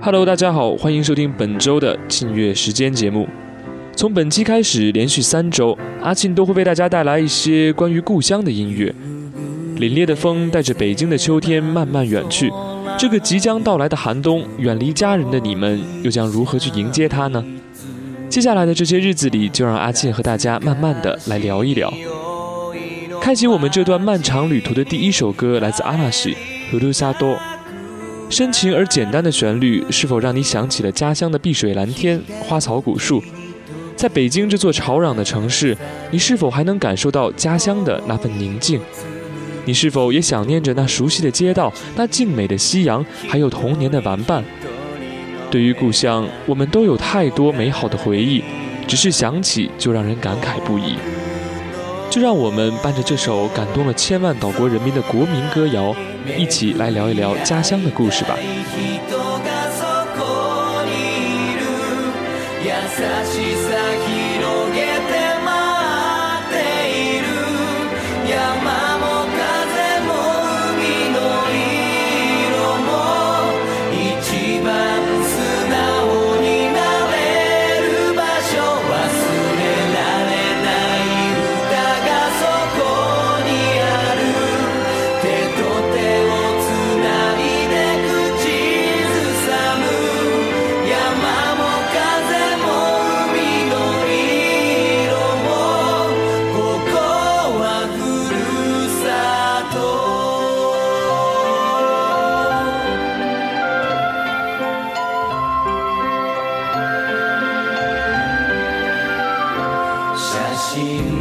Hello，大家好，欢迎收听本周的庆月时间节目。从本期开始，连续三周，阿庆都会为大家带来一些关于故乡的音乐。凛冽的风带着北京的秋天慢慢远去，这个即将到来的寒冬，远离家人的你们又将如何去迎接它呢？接下来的这些日子里，就让阿庆和大家慢慢的来聊一聊。开启我们这段漫长旅途的第一首歌，来自阿拉西《呼噜萨多》。深情而简单的旋律，是否让你想起了家乡的碧水蓝天、花草古树？在北京这座吵嚷的城市，你是否还能感受到家乡的那份宁静？你是否也想念着那熟悉的街道、那静美的夕阳，还有童年的玩伴？对于故乡，我们都有太多美好的回忆，只是想起就让人感慨不已。就让我们伴着这首感动了千万岛国人民的国民歌谣，一起来聊一聊家乡的故事吧。You.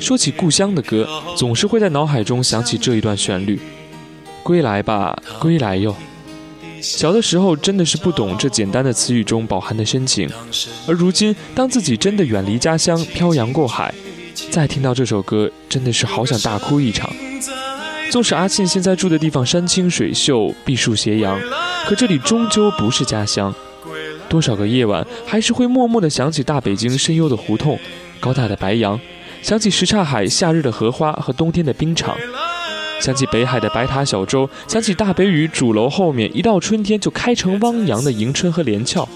说起故乡的歌，总是会在脑海中想起这一段旋律：“归来吧，归来哟。”小的时候真的是不懂这简单的词语中饱含的深情，而如今当自己真的远离家乡，漂洋过海，再听到这首歌，真的是好想大哭一场。纵使阿庆现在住的地方山清水秀、碧树斜阳，可这里终究不是家乡。多少个夜晚，还是会默默地想起大北京深幽的胡同、高大的白杨。想起什刹海夏日的荷花和冬天的冰场，想起北海的白塔小舟，想起大北屿主楼后面一到春天就开成汪洋的迎春和连翘，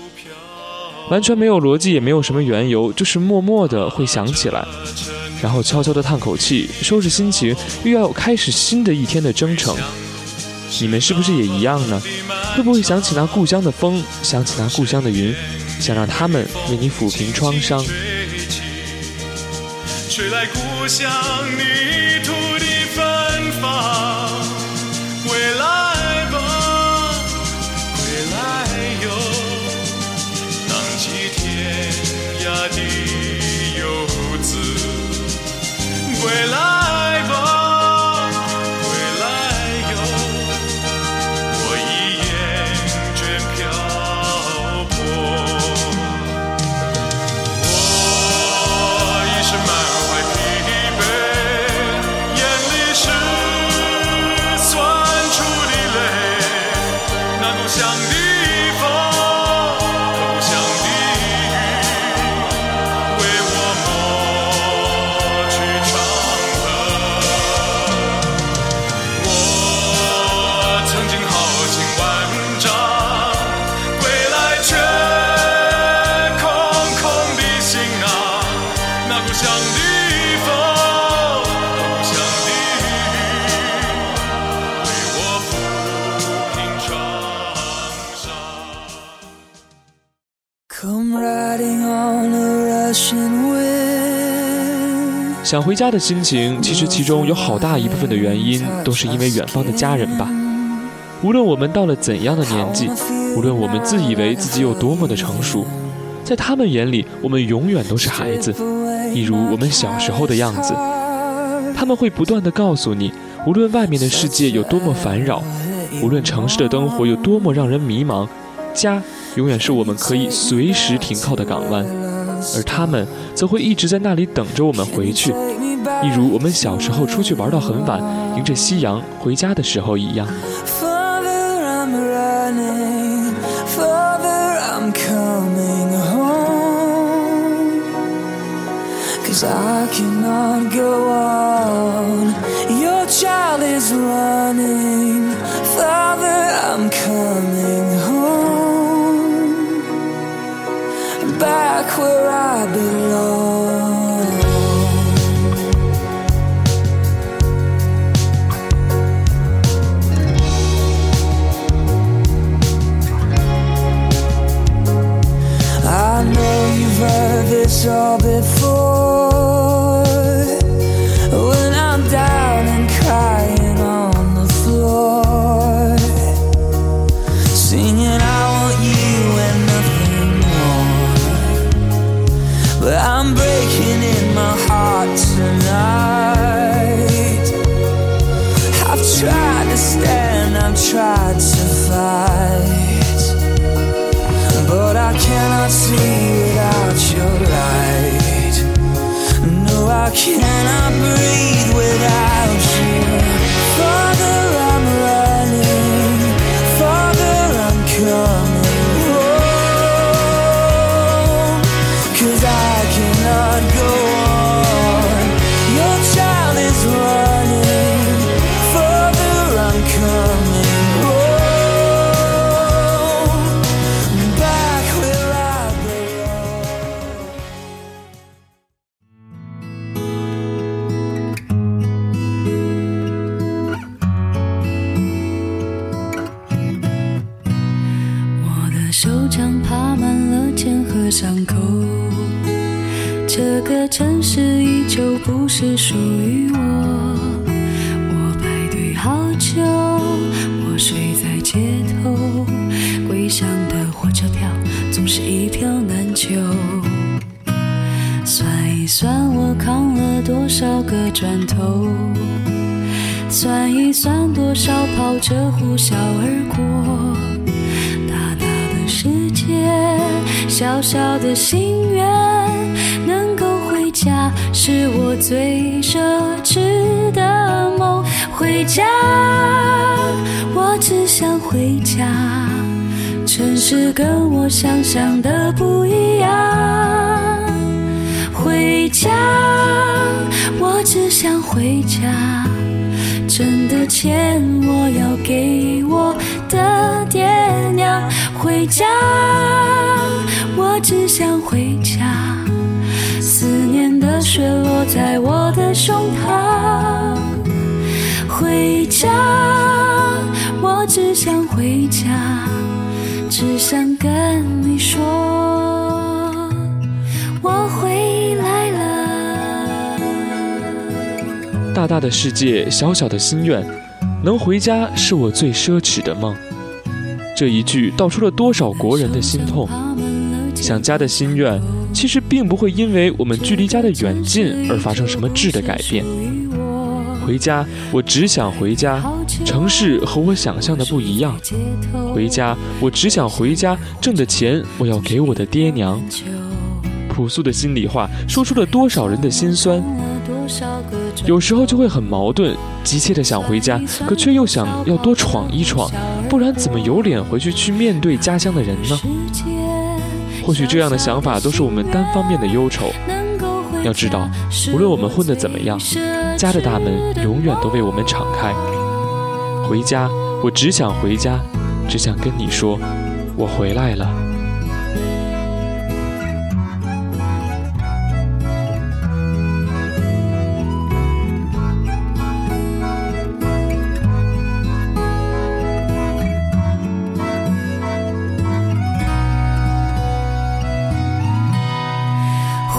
完全没有逻辑，也没有什么缘由，就是默默的会想起来，然后悄悄的叹口气，收拾心情，又要开始新的一天的征程。你们是不是也一样呢？会不会想起那故乡的风，想起那故乡的云，想让他们为你抚平创伤？吹来故乡泥土的芬芳归来吧归来哟浪迹天涯的游子归来。想回家的心情，其实其中有好大一部分的原因都是因为远方的家人吧。无论我们到了怎样的年纪，无论我们自以为自己有多么的成熟，在他们眼里，我们永远都是孩子，一如我们小时候的样子。他们会不断地告诉你，无论外面的世界有多么烦扰，无论城市的灯火有多么让人迷茫，家永远是我们可以随时停靠的港湾。而他们则会一直在那里等着我们回去，一如我们小时候出去玩到很晚，迎着夕阳回家的时候一样。归乡的火车票总是一票难求。算一算我扛了多少个砖头，算一算多少跑车呼啸而过。大大的世界，小小的心愿，能够回家是我最奢侈的梦。回家，我只想回家，城市跟我想象的不一样。回家，我只想回家。挣的钱我要给我的爹娘。回家，我只想回家。思念的雪落在我的胸膛。回家，我只想回家，只想跟你说，我回来了。大大的世界，小小的心愿，能回家是我最奢侈的梦。这一句道出了多少国人的心痛。想家的心愿，其实并不会因为我们距离家的远近而发生什么质的改变。回家，我只想回家，城市和我想象的不一样。回家，我只想回家，挣的钱我要给我的爹娘。朴素的心里话，说出了多少人的心酸。有时候就会很矛盾，急切的想回家，可却又想要多闯一闯，不然怎么有脸回去去面对家乡的人呢？或许这样的想法都是我们单方面的忧愁。要知道，无论我们混得怎么样，家的大门永远都为我们敞开。回家，我只想回家，只想跟你说，我回来了。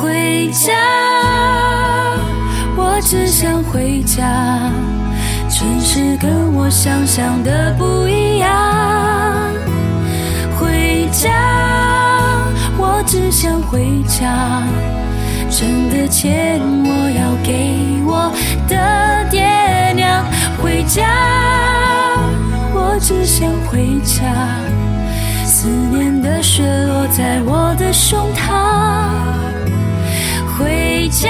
回家，想回家。城市跟我想象的不一样。回家，我只想回家。挣的钱我要给我的爹娘。回家，我只想回家。思念的雪落在我的胸膛。回家，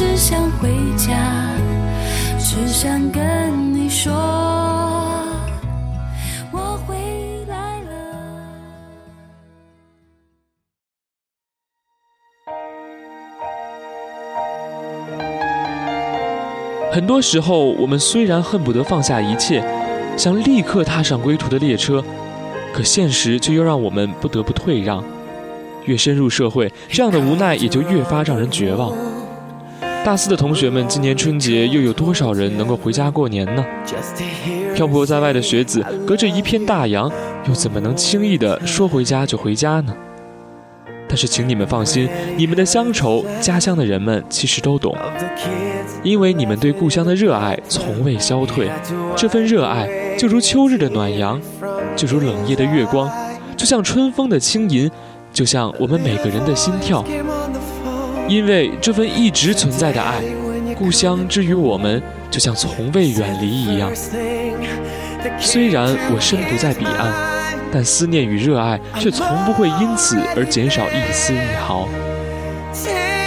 只想回家，只想跟你说，我回来了。很多时候，我们虽然恨不得放下一切，想立刻踏上归途的列车，可现实却又让我们不得不退让。越深入社会，这样的无奈也就越发让人绝望。大四的同学们，今年春节又有多少人能够回家过年呢？漂泊在外的学子，隔着一片大洋，又怎么能轻易的说回家就回家呢？但是，请你们放心，你们的乡愁，家乡的人们其实都懂，因为你们对故乡的热爱从未消退。这份热爱，就如秋日的暖阳，就如冷夜的月光，就像春风的轻吟，就像我们每个人的心跳。因为这份一直存在的爱，故乡之于我们，就像从未远离一样。虽然我身不在彼岸，但思念与热爱却从不会因此而减少一丝一毫。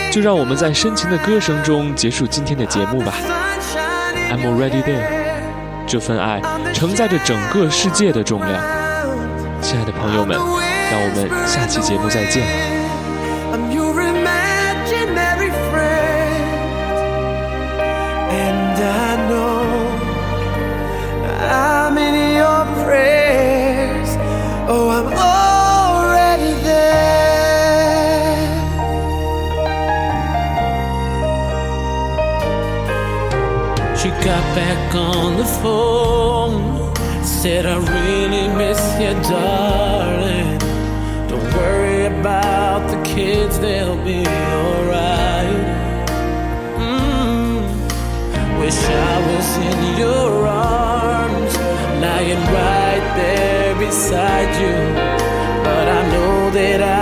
就让我们在深情的歌声中结束今天的节目吧。I'm already there。这份爱承载着整个世界的重量。亲爱的朋友们，让我们下期节目再见。Back on the phone, said, I really miss you, darling. Don't worry about the kids, they'll be alright. Mm. Wish I was in your arms, lying right there beside you. But I know that I'll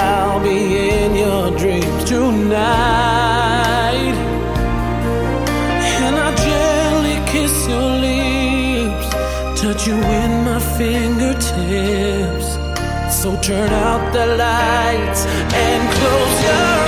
you in my fingertips. So turn out the lights and close your eyes.